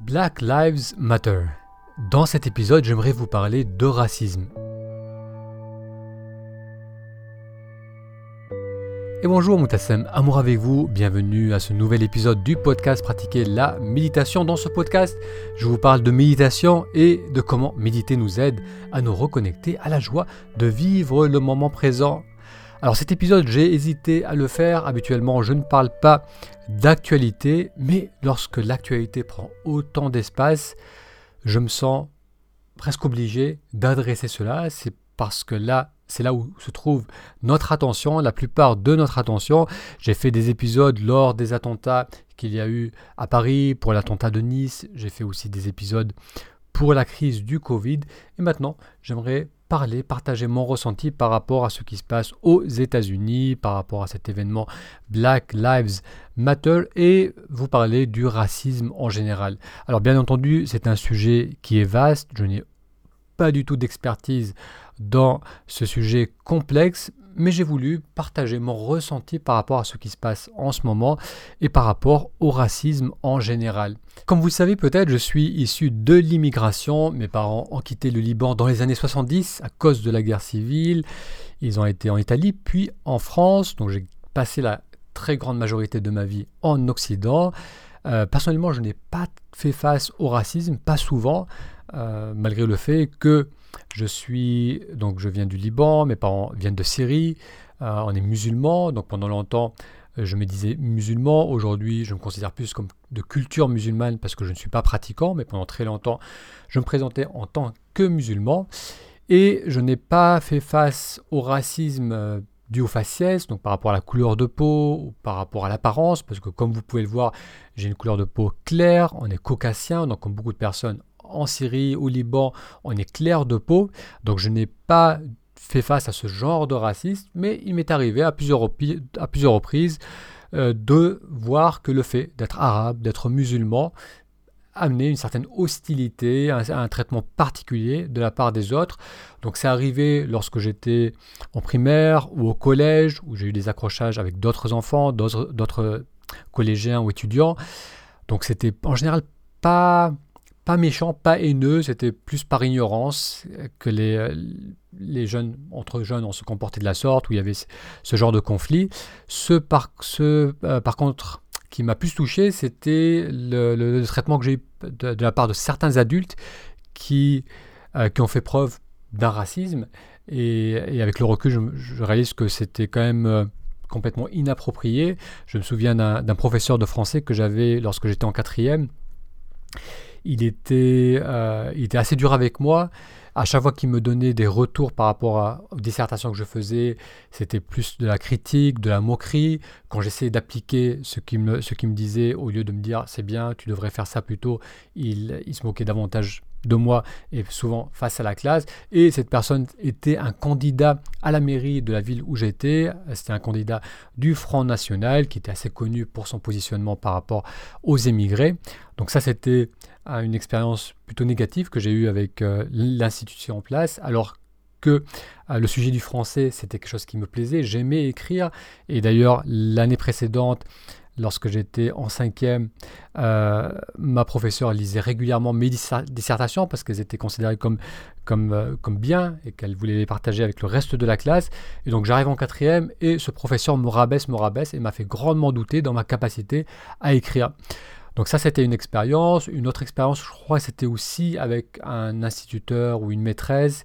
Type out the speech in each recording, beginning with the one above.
Black Lives Matter. Dans cet épisode, j'aimerais vous parler de racisme. Et bonjour Moutassem, amour avec vous, bienvenue à ce nouvel épisode du podcast Pratiquer la méditation. Dans ce podcast, je vous parle de méditation et de comment méditer nous aide à nous reconnecter à la joie de vivre le moment présent alors cet épisode, j'ai hésité à le faire. Habituellement, je ne parle pas d'actualité, mais lorsque l'actualité prend autant d'espace, je me sens presque obligé d'adresser cela. C'est parce que là, c'est là où se trouve notre attention, la plupart de notre attention. J'ai fait des épisodes lors des attentats qu'il y a eu à Paris, pour l'attentat de Nice. J'ai fait aussi des épisodes pour la crise du Covid. Et maintenant, j'aimerais parler, partager mon ressenti par rapport à ce qui se passe aux États-Unis, par rapport à cet événement Black Lives Matter et vous parler du racisme en général. Alors bien entendu, c'est un sujet qui est vaste, je n'ai pas du tout d'expertise dans ce sujet complexe, mais j'ai voulu partager mon ressenti par rapport à ce qui se passe en ce moment et par rapport au racisme en général. Comme vous le savez peut-être, je suis issu de l'immigration. Mes parents ont quitté le Liban dans les années 70 à cause de la guerre civile. Ils ont été en Italie, puis en France. Donc j'ai passé la très grande majorité de ma vie en Occident. Euh, personnellement, je n'ai pas fait face au racisme, pas souvent, euh, malgré le fait que je suis, donc je viens du Liban, mes parents viennent de Syrie, euh, on est musulmans, donc pendant longtemps euh, je me disais musulman, aujourd'hui je me considère plus comme de culture musulmane parce que je ne suis pas pratiquant, mais pendant très longtemps je me présentais en tant que musulman, et je n'ai pas fait face au racisme euh, dû au faciès, donc par rapport à la couleur de peau, par rapport à l'apparence, parce que comme vous pouvez le voir, j'ai une couleur de peau claire, on est caucasien, donc comme beaucoup de personnes, en Syrie, au Liban, on est clair de peau. Donc je n'ai pas fait face à ce genre de racisme, mais il m'est arrivé à plusieurs, reprises euh, de voir que le fait d'être arabe, d'être musulman, amenait une certaine hostilité, un, traitement particulier de la part des autres. Donc c'est arrivé lorsque j'étais en primaire ou au collège, où j'ai eu des accrochages avec d'autres enfants, d'autres collégiens ou étudiants. Donc c'était en général pas pas méchant, pas haineux, c'était plus par ignorance que les, euh, les jeunes, entre jeunes, on se comportait de la sorte, où il y avait ce genre de conflit. Ce par, ce, euh, par contre, qui m'a plus touché, c'était le, traitement que j'ai eu de, la part de certains adultes qui, euh, qui ont fait preuve d'un racisme. Et, avec le recul, je, je réalise que c'était quand même complètement inapproprié. Je me souviens d'un professeur de français que j'avais lorsque j'étais en quatrième il était, euh, il était assez dur avec moi. À chaque fois qu'il me donnait des retours par rapport aux dissertations que je faisais, c'était plus de la critique, de la moquerie. Quand j'essayais d'appliquer ce qu'il me, ce me disait, au lieu de me dire c'est bien, tu devrais faire ça plutôt, il, il se moquait davantage de moi et souvent face à la classe. Et cette personne était un candidat à la mairie de la ville où j'étais. C'était un candidat du Front National qui était assez connu pour son positionnement par rapport aux émigrés. Donc ça, c'était euh, une expérience plutôt négative que j'ai eue avec euh, l'institution en place, alors que euh, le sujet du français, c'était quelque chose qui me plaisait. J'aimais écrire. Et d'ailleurs, l'année précédente, lorsque j'étais en cinquième, euh, ma professeure lisait régulièrement mes dissertations parce qu'elles étaient considérées comme, comme, euh, comme bien et qu'elle voulait les partager avec le reste de la classe. Et donc j'arrive en quatrième et ce professeur me rabaisse, me rabaisse et m'a fait grandement douter dans ma capacité à écrire. Donc ça, c'était une expérience. Une autre expérience, je crois, c'était aussi avec un instituteur ou une maîtresse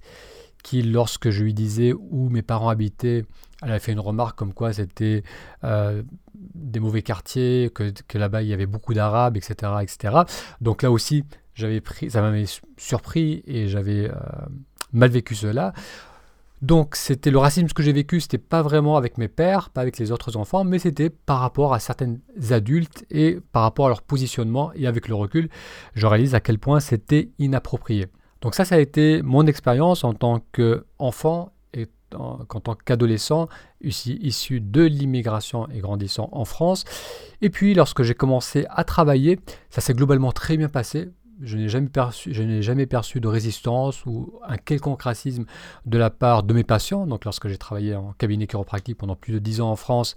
qui, lorsque je lui disais où mes parents habitaient, elle avait fait une remarque comme quoi c'était euh, des mauvais quartiers, que, là-bas il y avait beaucoup d'arabes, etc., etc. Donc là aussi, j'avais pris, ça m'avait surpris et j'avais euh, mal vécu cela. Donc c'était le racisme que j'ai vécu, c'était pas vraiment avec mes pères, pas avec les autres enfants, mais c'était par rapport à certains adultes et par rapport à leur positionnement. Et avec le recul, je réalise à quel point c'était inapproprié. Donc ça, ça a été mon expérience en tant qu'enfant et en, tant qu'adolescent issu de l'immigration et grandissant en France. Et puis lorsque j'ai commencé à travailler, ça s'est globalement très bien passé. Je n'ai jamais, perçu, je n'ai jamais perçu de résistance ou un quelconque racisme de la part de mes patients. Donc lorsque j'ai travaillé en cabinet chiropractique pendant plus de 10 ans en France,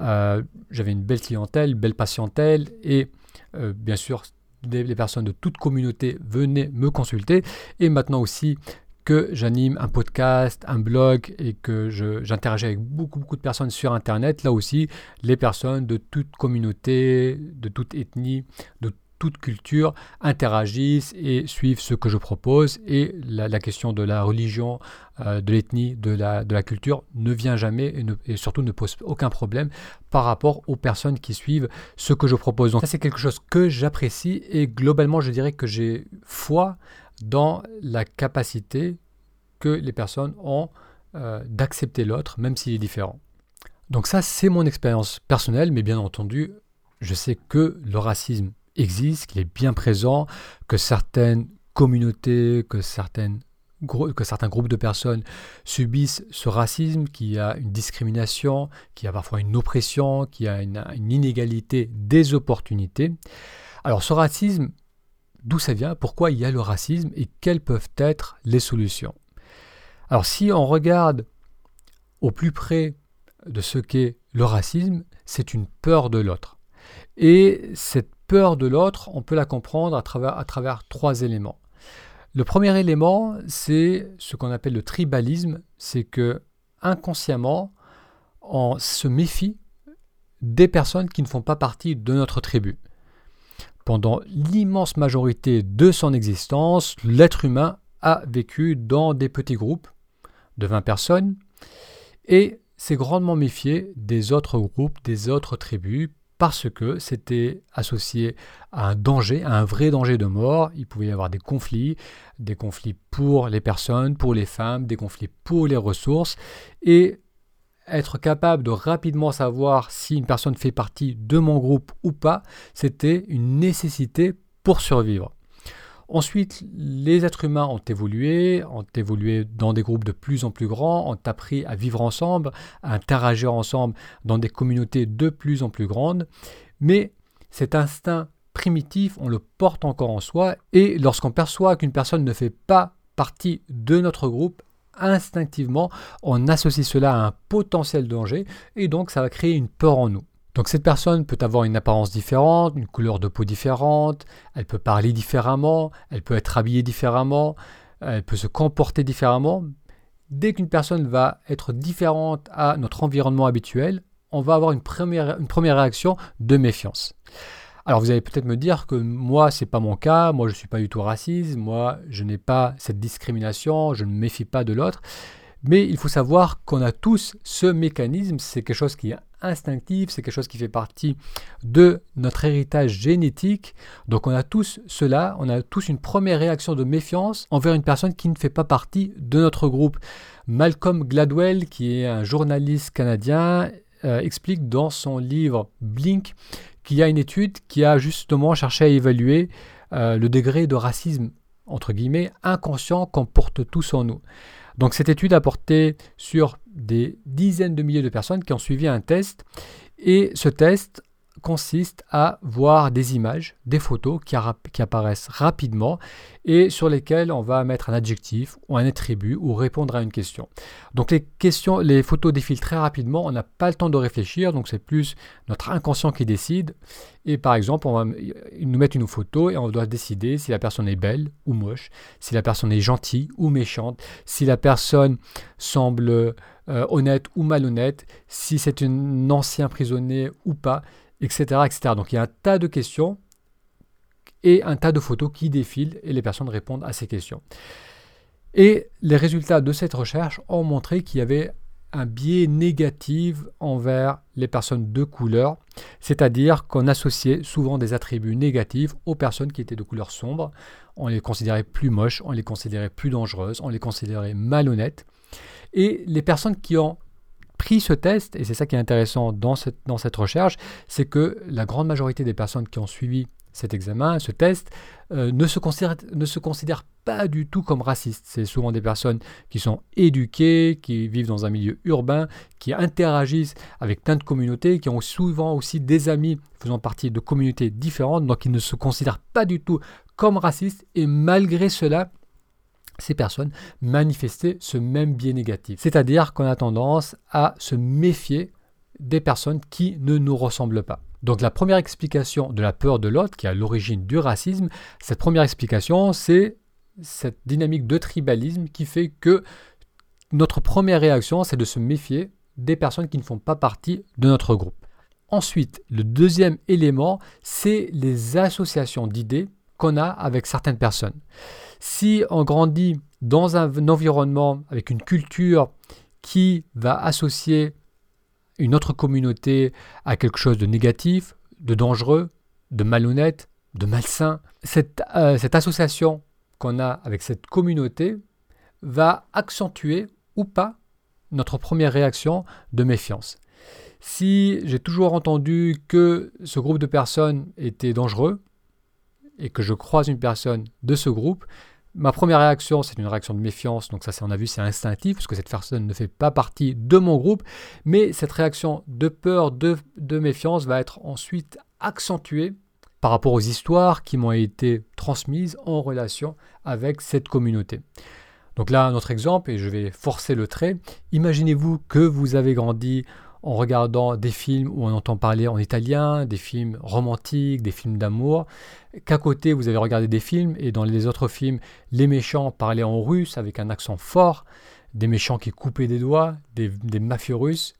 euh, j'avais une belle clientèle, belle patientèle et euh, bien sûr les personnes de toute communauté venaient me consulter. Et maintenant aussi que j'anime un podcast, un blog et que j'interagis avec beaucoup, beaucoup de personnes sur Internet, là aussi, les personnes de toute communauté, de toute ethnie, de toute culture interagissent et suivent ce que je propose et la, question de la religion, euh, de l'ethnie, de la, de la culture ne vient jamais et, surtout ne pose aucun problème par rapport aux personnes qui suivent ce que je propose. Donc ça c'est quelque chose que j'apprécie et globalement je dirais que j'ai foi dans la capacité que les personnes ont euh, d'accepter l'autre même s'il est différent. Donc ça c'est mon expérience personnelle mais bien entendu je sais que le racisme existe, qu'il est bien présent, que certaines communautés, que, certaines, que certains groupes de personnes subissent ce racisme, qu'il y a une discrimination, qu'il y a parfois une oppression, qu'il y a une, inégalité des opportunités. Alors ce racisme, d'où ça vient, pourquoi il y a le racisme? Et quelles peuvent être les solutions? Alors si on regarde au plus près de ce qu'est le racisme, c'est une peur de l'autre. Et cette peur de l'autre, on peut la comprendre à travers, trois éléments. Le premier élément, c'est ce qu'on appelle le tribalisme, c'est que inconsciemment, on se méfie des personnes qui ne font pas partie de notre tribu. Pendant l'immense majorité de son existence, l'être humain a vécu dans des petits groupes de 20 personnes et s'est grandement méfié des autres groupes, des autres tribus, parce que c'était associé à un danger, à un vrai danger de mort. Il pouvait y avoir des conflits, des conflits pour les personnes, pour les femmes, des conflits pour les ressources. Et être capable de rapidement savoir si une personne fait partie de mon groupe ou pas, c'était une nécessité pour survivre. Ensuite, les êtres humains ont évolué, ont évolué dans des groupes de plus en plus grands, ont appris à vivre ensemble, à interagir ensemble dans des communautés de plus en plus grandes. Mais cet instinct primitif, on le porte encore en soi et lorsqu'on perçoit qu'une personne ne fait pas partie de notre groupe, instinctivement, on associe cela à un potentiel danger et donc ça va créer une peur en nous. Donc cette personne peut avoir une apparence différente, une couleur de peau différente, elle peut parler différemment, elle peut être habillée différemment, elle peut se comporter différemment. Dès qu'une personne va être différente à notre environnement habituel, on va avoir une première, une première réaction de méfiance. Alors vous allez peut-être me dire que moi c'est pas mon cas, moi je suis pas du tout raciste, moi je n'ai pas cette discrimination, je ne méfie pas de l'autre. Mais il faut savoir qu'on a tous ce mécanisme, c'est quelque chose qui est instinctif, c'est quelque chose qui fait partie de notre héritage génétique. Donc on a tous cela, on a tous une première réaction de méfiance envers une personne qui ne fait pas partie de notre groupe. Malcolm Gladwell, qui est un journaliste canadien, euh, explique dans son livre Blink qu'il y a une étude qui a justement cherché à évaluer euh, le degré de racisme, entre guillemets, inconscient qu'on porte tous en nous. Donc cette étude a porté sur des dizaines de milliers de personnes qui ont suivi un test. Et ce test consiste à voir des images, des photos qui, apparaissent rapidement et sur lesquelles on va mettre un adjectif ou un attribut ou répondre à une question. Donc les questions, les photos défilent très rapidement, on n'a pas le temps de réfléchir, donc c'est plus notre inconscient qui décide. Et par exemple, on va nous mettre une photo et on doit décider si la personne est belle ou moche, si la personne est gentille ou méchante, si la personne semble euh, honnête ou malhonnête, si c'est un ancien prisonnier ou pas etc.. Donc il y a un tas de questions et un tas de photos qui défilent et les personnes répondent à ces questions. Et les résultats de cette recherche ont montré qu'il y avait un biais négatif envers les personnes de couleur, c'est-à-dire qu'on associait souvent des attributs négatifs aux personnes qui étaient de couleur sombre. On les considérait plus moches, on les considérait plus dangereuses, on les considérait malhonnêtes. Et les personnes qui ont pris ce test, et c'est ça qui est intéressant dans cette, dans cette recherche, c'est que la grande majorité des personnes qui ont suivi cet examen, ce test, euh, ne, se considèrent, ne se pas du tout comme racistes. C'est souvent des personnes qui sont éduquées, qui vivent dans un milieu urbain, qui interagissent avec plein de communautés, qui ont souvent aussi des amis faisant partie de communautés différentes, donc ils ne se considèrent pas du tout comme racistes, et malgré cela, ces personnes manifestaient ce même biais négatif. C'est-à-dire qu'on a tendance à se méfier des personnes qui ne nous ressemblent pas. Donc la première explication de la peur de l'autre, qui est à l'origine du racisme, cette première explication, c'est cette dynamique de tribalisme qui fait que notre première réaction, c'est de se méfier des personnes qui ne font pas partie de notre groupe. Ensuite, le deuxième élément, c'est les associations d'idées qu'on a avec certaines personnes. Si on grandit dans un environnement avec une culture qui va associer une autre communauté à quelque chose de négatif, de dangereux, de malhonnête, de malsain, cette, euh, cette association qu'on a avec cette communauté va accentuer ou pas notre première réaction de méfiance. Si j'ai toujours entendu que ce groupe de personnes était dangereux et que je croise une personne de ce groupe, ma première réaction, c'est une réaction de méfiance, donc ça, on a vu, c'est instinctif, parce que cette personne ne fait pas partie de mon groupe, mais cette réaction de peur, de, de méfiance va être ensuite accentuée par rapport aux histoires qui m'ont été transmises en relation avec cette communauté. Donc là, notre exemple, et je vais forcer le trait, imaginez-vous que vous avez grandi en regardant des films où on entend parler en italien, des films romantiques, des films d'amour, qu'à côté vous avez regardé des films et dans les autres films, les méchants parlaient en russe avec un accent fort, des méchants qui coupaient des doigts, des, mafieux russes,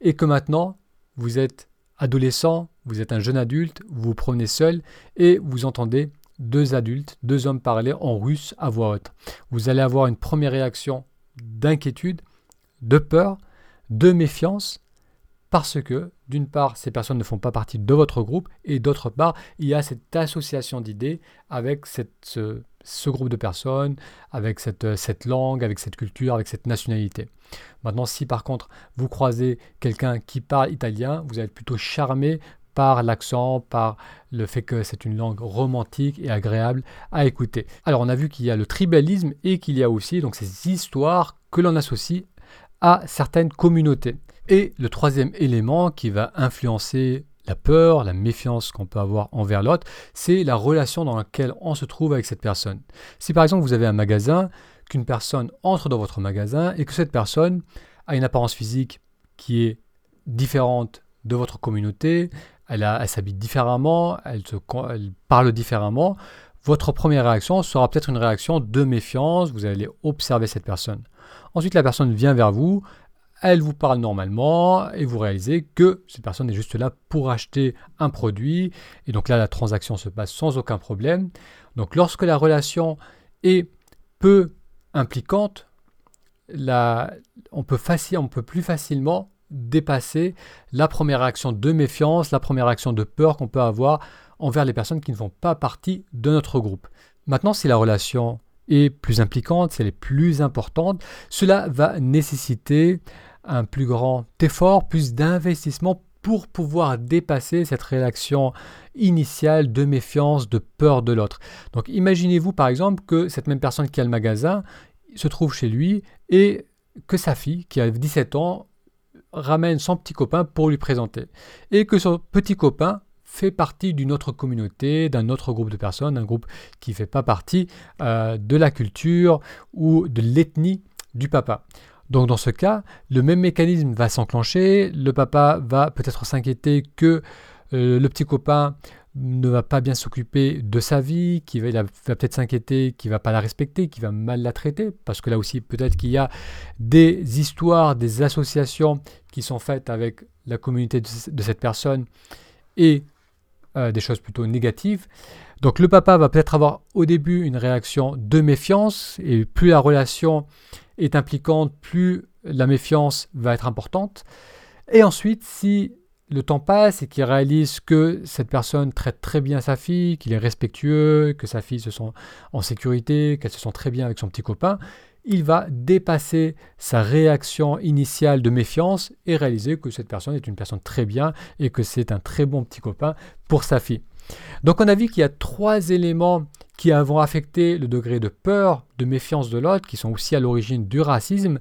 et que maintenant vous êtes adolescent, vous êtes un jeune adulte, vous vous promenez seul et vous entendez deux adultes, deux hommes parler en russe à voix haute. Vous allez avoir une première réaction d'inquiétude, de peur, de méfiance, parce que, d'une part, ces personnes ne font pas partie de votre groupe, et d'autre part, il y a cette association d'idées avec ce, groupe de personnes, avec cette, cette langue, avec cette culture, avec cette nationalité. Maintenant, si par contre vous croisez quelqu'un qui parle italien, vous être plutôt charmé par l'accent, par le fait que c'est une langue romantique et agréable à écouter. Alors on a vu qu'il y a le tribalisme et qu'il y a aussi donc ces histoires que l'on associe à certaines communautés. Et le troisième élément qui va influencer la peur, la méfiance qu'on peut avoir envers l'autre, c'est la relation dans laquelle on se trouve avec cette personne. Si par exemple vous avez un magasin, qu'une personne entre dans votre magasin et que cette personne a une apparence physique qui est différente de votre communauté, elle, s'habille différemment, elle, elle parle différemment, votre première réaction sera peut-être une réaction de méfiance, vous allez observer cette personne. Ensuite, la personne vient vers vous, elle vous parle normalement et vous réalisez que cette personne est juste là pour acheter un produit. Et donc là, la transaction se passe sans aucun problème. Donc lorsque la relation est peu impliquante, on, peut on peut plus facilement dépasser la première réaction de méfiance, la première réaction de peur qu'on peut avoir envers les personnes qui ne font pas partie de notre groupe. Maintenant, si la relation est plus impliquante, si elle est plus importante, cela va nécessiter un plus grand effort, plus d'investissement pour pouvoir dépasser cette réaction initiale de méfiance, de peur de l'autre. Donc imaginez-vous par exemple que cette même personne qui a le magasin se trouve chez lui et que sa fille, qui a 17 ans, ramène son petit copain pour lui présenter. Et que son petit copain fait partie d'une autre communauté, d'un autre groupe de personnes, un groupe qui ne fait pas partie euh, de la culture ou de l'ethnie du papa. Donc dans ce cas, le même mécanisme va s'enclencher, le papa va peut-être s'inquiéter que euh, le petit copain ne va pas bien s'occuper de sa vie, qu'il va, va peut-être s'inquiéter qu'il va pas la respecter, qu'il va mal la traiter, parce que là aussi peut-être qu'il y a des histoires, des associations qui sont faites avec la communauté de, cette personne et euh, des choses plutôt négatives. Donc le papa va peut-être avoir au début une réaction de méfiance et plus la relation est impliquante, plus la méfiance va être importante. Et ensuite, si le temps passe et qu'il réalise que cette personne traite très bien sa fille, qu'il est respectueux, que sa fille se sent en sécurité, qu'elle se sent très bien avec son petit copain, il va dépasser sa réaction initiale de méfiance et réaliser que cette personne est une personne très bien et que c'est un très bon petit copain pour sa fille. Donc on a vu qu'il y a trois éléments qui vont affecter le degré de peur, de méfiance de l'autre, qui sont aussi à l'origine du racisme.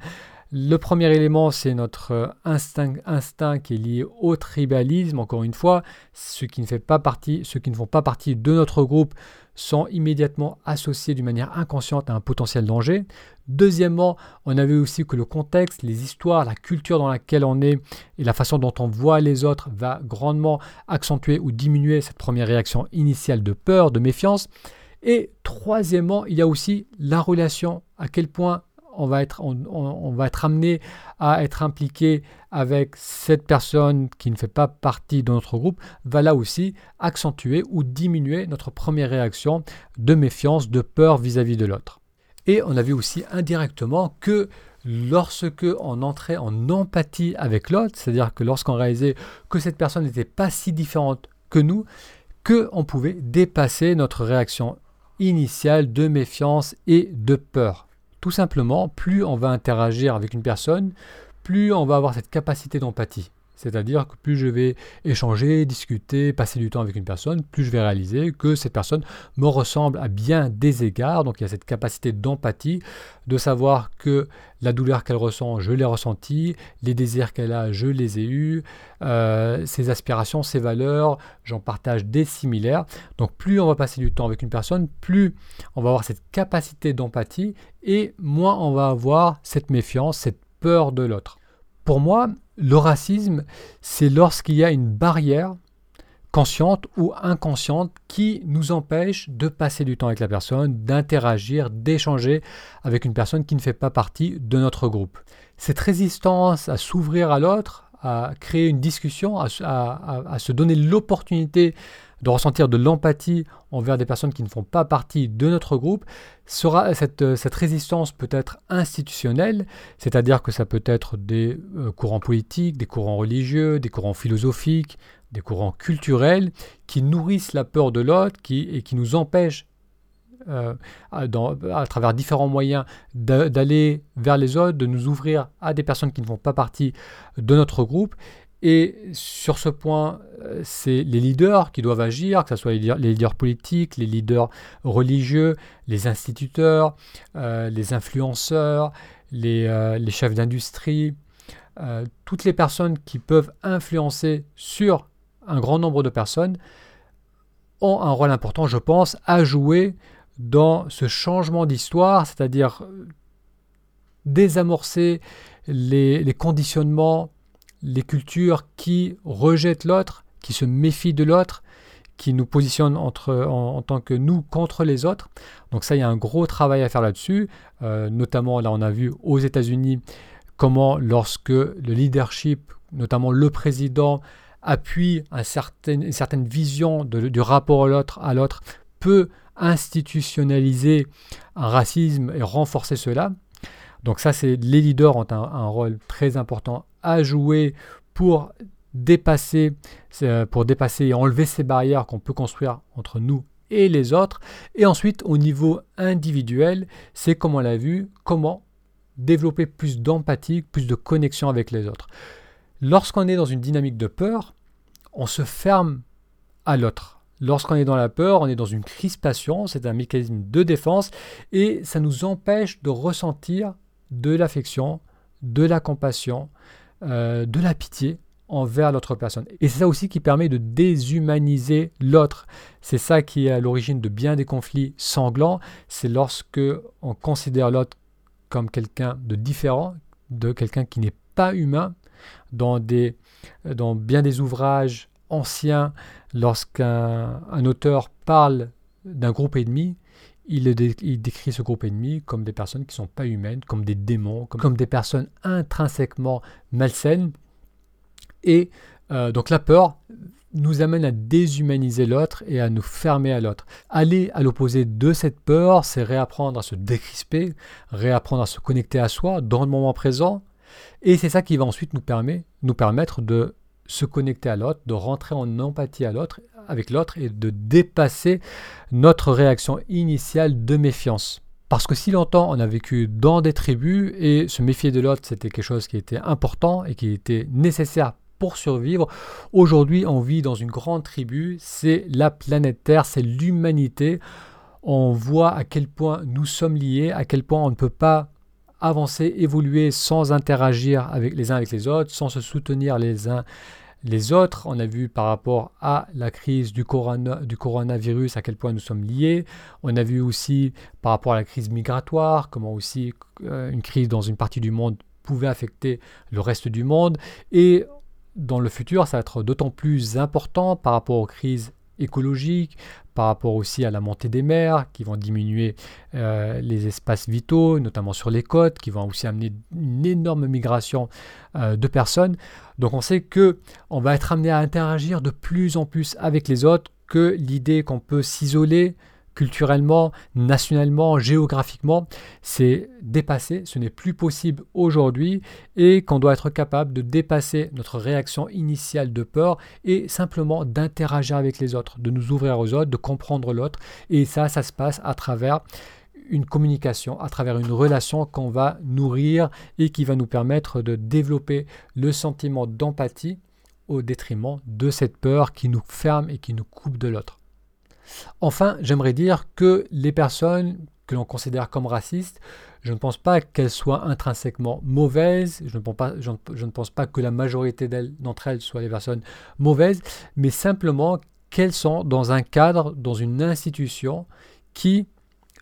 Le premier élément, c'est notre euh, instinct, qui est lié au tribalisme. Encore une fois, ceux qui, ne ceux qui ne font pas partie de notre groupe sont immédiatement associés d'une manière inconsciente à un potentiel danger. Deuxièmement, on a vu aussi que le contexte, les histoires, la culture dans laquelle on est et la façon dont on voit les autres va grandement accentuer ou diminuer cette première réaction initiale de peur, de méfiance. Et troisièmement, il y a aussi la relation, à quel point on va être, on, va être amené à être impliqué avec cette personne qui ne fait pas partie de notre groupe, va là aussi accentuer ou diminuer notre première réaction de méfiance, de peur vis-à-vis de l'autre. Et on a vu aussi indirectement que lorsque on entrait en empathie avec l'autre, c'est-à-dire que lorsqu'on réalisait que cette personne n'était pas si différente que nous, qu'on pouvait dépasser notre réaction initiale de méfiance et de peur. Tout simplement, plus on va interagir avec une personne, plus on va avoir cette capacité d'empathie. C'est-à-dire que plus je vais échanger, discuter, passer du temps avec une personne, plus je vais réaliser que cette personne me ressemble à bien des égards. Donc il y a cette capacité d'empathie, de savoir que la douleur qu'elle ressent, je l'ai ressentie, les désirs qu'elle a, je les ai eus, euh, ses aspirations, ses valeurs, j'en partage des similaires. Donc plus on va passer du temps avec une personne, plus on va avoir cette capacité d'empathie et moins on va avoir cette méfiance, cette peur de l'autre. Pour moi, le racisme, c'est lorsqu'il y a une barrière consciente ou inconsciente qui nous empêche de passer du temps avec la personne, d'interagir, d'échanger avec une personne qui ne fait pas partie de notre groupe. Cette résistance à s'ouvrir à l'autre, à créer une discussion, à, se donner l'opportunité de ressentir de l'empathie envers des personnes qui ne font pas partie de notre groupe, sera, cette, cette résistance peut être institutionnelle, c'est-à-dire que ça peut être des euh, courants politiques, des courants religieux, des courants philosophiques, des courants culturels qui nourrissent la peur de l'autre qui, et qui nous empêchent euh, à, travers différents moyens d'aller vers les autres, de nous ouvrir à des personnes qui ne font pas partie de notre groupe. Et sur ce point, euh, c'est les leaders qui doivent agir, que ce soit les leaders, politiques, les leaders religieux, les instituteurs, euh, les influenceurs, les chefs d'industrie, toutes les personnes qui peuvent influencer sur un grand nombre de personnes ont un rôle important, je pense, à jouer dans ce changement d'histoire, c'est-à-dire désamorcer les, conditionnements les cultures qui rejettent l'autre, qui se méfient de l'autre, qui nous positionnent entre, en, tant que nous contre les autres. Donc ça, il y a un gros travail à faire là-dessus. Euh, notamment, là, on a vu aux États-Unis comment lorsque le leadership, notamment le président, appuie une certaine vision du rapport à l'autre, peut institutionnaliser un racisme et renforcer cela. Donc ça, c'est les leaders ont un, rôle très important à jouer pour dépasser, pour dépasser et enlever ces barrières qu'on peut construire entre nous et les autres. Et ensuite, au niveau individuel, c'est comme on l'a vu, comment développer plus d'empathie, plus de connexion avec les autres. Lorsqu'on est dans une dynamique de peur, on se ferme à l'autre. Lorsqu'on est dans la peur, on est dans une crispation, c'est un mécanisme de défense et ça nous empêche de ressentir de l'affection, de la compassion, euh, de la pitié envers l'autre personne. Et c'est ça aussi qui permet de déshumaniser l'autre. C'est ça qui est à l'origine de bien des conflits sanglants. C'est lorsque on considère l'autre comme quelqu'un de différent, de quelqu'un qui n'est pas humain. Dans, bien des ouvrages anciens, lorsqu'un auteur parle d'un groupe ennemi, il, décrit ce groupe ennemi comme des personnes qui ne sont pas humaines, comme des démons, comme, des personnes intrinsèquement malsaines. Et euh, donc la peur nous amène à déshumaniser l'autre et à nous fermer à l'autre. Aller à l'opposé de cette peur, c'est réapprendre à se décrisper, réapprendre à se connecter à soi dans le moment présent. Et c'est ça qui va ensuite nous permettre de se connecter à l'autre, de rentrer en empathie à l'autre avec l'autre et de dépasser notre réaction initiale de méfiance. Parce que si longtemps on a vécu dans des tribus et se méfier de l'autre c'était quelque chose qui était important et qui était nécessaire pour survivre, aujourd'hui on vit dans une grande tribu, c'est la planète Terre, c'est l'humanité. On voit à quel point nous sommes liés, à quel point on ne peut pas avancer, évoluer sans interagir avec les uns avec les autres, sans se soutenir les uns les autres. On a vu par rapport à la crise du, du coronavirus à quel point nous sommes liés. On a vu aussi par rapport à la crise migratoire, comment aussi euh, une crise dans une partie du monde pouvait affecter le reste du monde. Et dans le futur, ça va être d'autant plus important par rapport aux crises écologiques, par rapport aussi à la montée des mers qui vont diminuer euh, les espaces vitaux, notamment sur les côtes, qui vont aussi amener une énorme migration euh, de personnes. Donc on sait que on va être amené à interagir de plus en plus avec les autres, que l'idée qu'on peut s'isoler culturellement, nationalement, géographiquement, c'est dépassé, ce n'est plus possible aujourd'hui et qu'on doit être capable de dépasser notre réaction initiale de peur et simplement d'interagir avec les autres, de nous ouvrir aux autres, de comprendre l'autre et ça, ça se passe à travers une communication, à travers une relation qu'on va nourrir et qui va nous permettre de développer le sentiment d'empathie au détriment de cette peur qui nous ferme et qui nous coupe de l'autre. Enfin, j'aimerais dire que les personnes que l'on considère comme racistes, je ne pense pas qu'elles soient intrinsèquement mauvaises, je ne pense pas, que la majorité d'entre elles, soient des personnes mauvaises, mais simplement qu'elles sont dans un cadre, dans une institution qui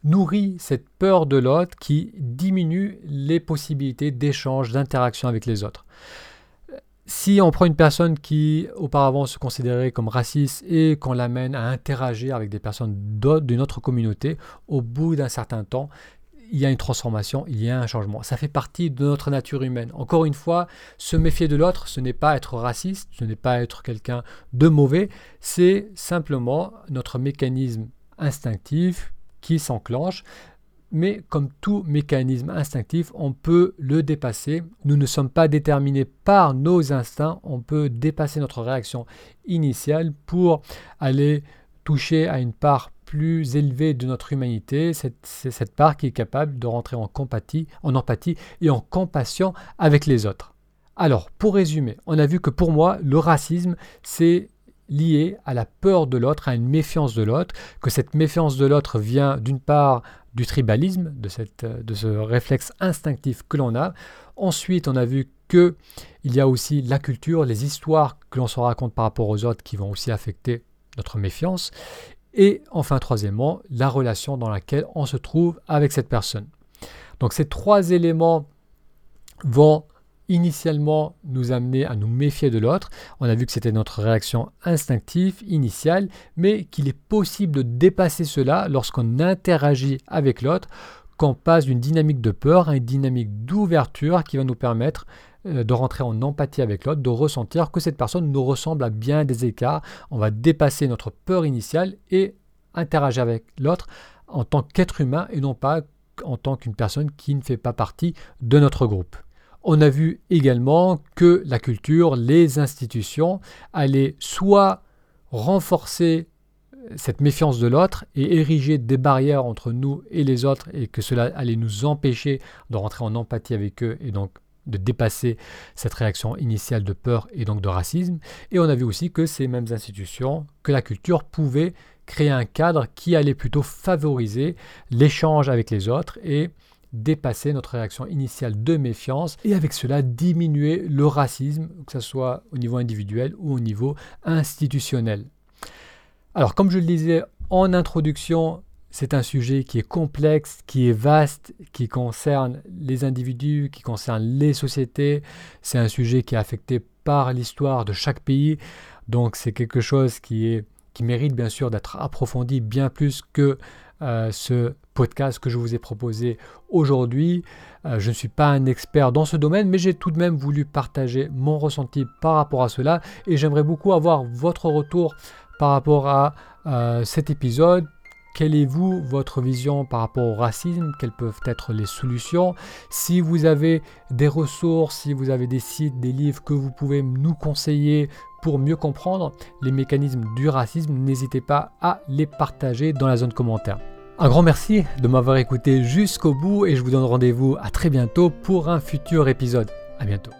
nourrit cette peur de l'autre, qui diminue les possibilités d'échange, d'interaction avec les autres. Si on prend une personne qui auparavant se considérait comme raciste et qu'on l'amène à interagir avec des personnes d'une autre communauté, au bout d'un certain temps, il y a une transformation, il y a un changement. Ça fait partie de notre nature humaine. Encore une fois, se méfier de l'autre, ce n'est pas être raciste, ce n'est pas être quelqu'un de mauvais, c'est simplement notre mécanisme instinctif qui s'enclenche mais comme tout mécanisme instinctif, on peut le dépasser. Nous ne sommes pas déterminés par nos instincts, on peut dépasser notre réaction initiale pour aller toucher à une part plus élevée de notre humanité, c'est cette part qui est capable de rentrer en, compatie, en empathie et en compassion avec les autres. Alors, pour résumer, on a vu que pour moi, le racisme, c'est lié à la peur de l'autre, à une méfiance de l'autre, que cette méfiance de l'autre vient d'une part du tribalisme, de, cette, de ce réflexe instinctif que l'on a. Ensuite, on a vu que il y a aussi la culture, les histoires que l'on se raconte par rapport aux autres qui vont aussi affecter notre méfiance. Et enfin, troisièmement, la relation dans laquelle on se trouve avec cette personne. Donc ces trois éléments vont initialement nous amener à nous méfier de l'autre. On a vu que c'était notre réaction instinctive initiale, mais qu'il est possible de dépasser cela lorsqu'on interagit avec l'autre, qu'on passe d'une dynamique de peur à une dynamique d'ouverture qui va nous permettre euh, de rentrer en empathie avec l'autre, de ressentir que cette personne nous ressemble à bien des écarts. On va dépasser notre peur initiale et interagir avec l'autre en tant qu'être humain et non pas en tant qu'une personne qui ne fait pas partie de notre groupe. On a vu également que la culture, les institutions allaient soit renforcer cette méfiance de l'autre et ériger des barrières entre nous et les autres et que cela allait nous empêcher de rentrer en empathie avec eux et donc de dépasser cette réaction initiale de peur et donc de racisme. Et on a vu aussi que ces mêmes institutions, que la culture pouvait créer un cadre qui allait plutôt favoriser l'échange avec les autres et dépasser notre réaction initiale de méfiance et avec cela diminuer le racisme, que ce soit au niveau individuel ou au niveau institutionnel. Alors comme je le disais en introduction, c'est un sujet qui est complexe, qui est vaste, qui concerne les individus, qui concerne les sociétés. C'est un sujet qui est affecté par l'histoire de chaque pays. Donc c'est quelque chose qui, est, qui mérite bien sûr d'être approfondi bien plus que euh, ce podcast que je vous ai proposé aujourd'hui. Euh, je ne suis pas un expert dans ce domaine, mais j'ai tout de même voulu partager mon ressenti par rapport à cela et j'aimerais beaucoup avoir votre retour par rapport à euh, cet épisode. Quelle est vous votre vision par rapport au racisme? Quelles peuvent être les solutions? Si vous avez des ressources, si vous avez des sites, des livres que vous pouvez nous conseiller pour mieux comprendre les mécanismes du racisme, n'hésitez pas à les partager dans la zone commentaire. Un grand merci de m'avoir écouté jusqu'au bout et je vous donne rendez-vous à très bientôt pour un futur épisode. À bientôt.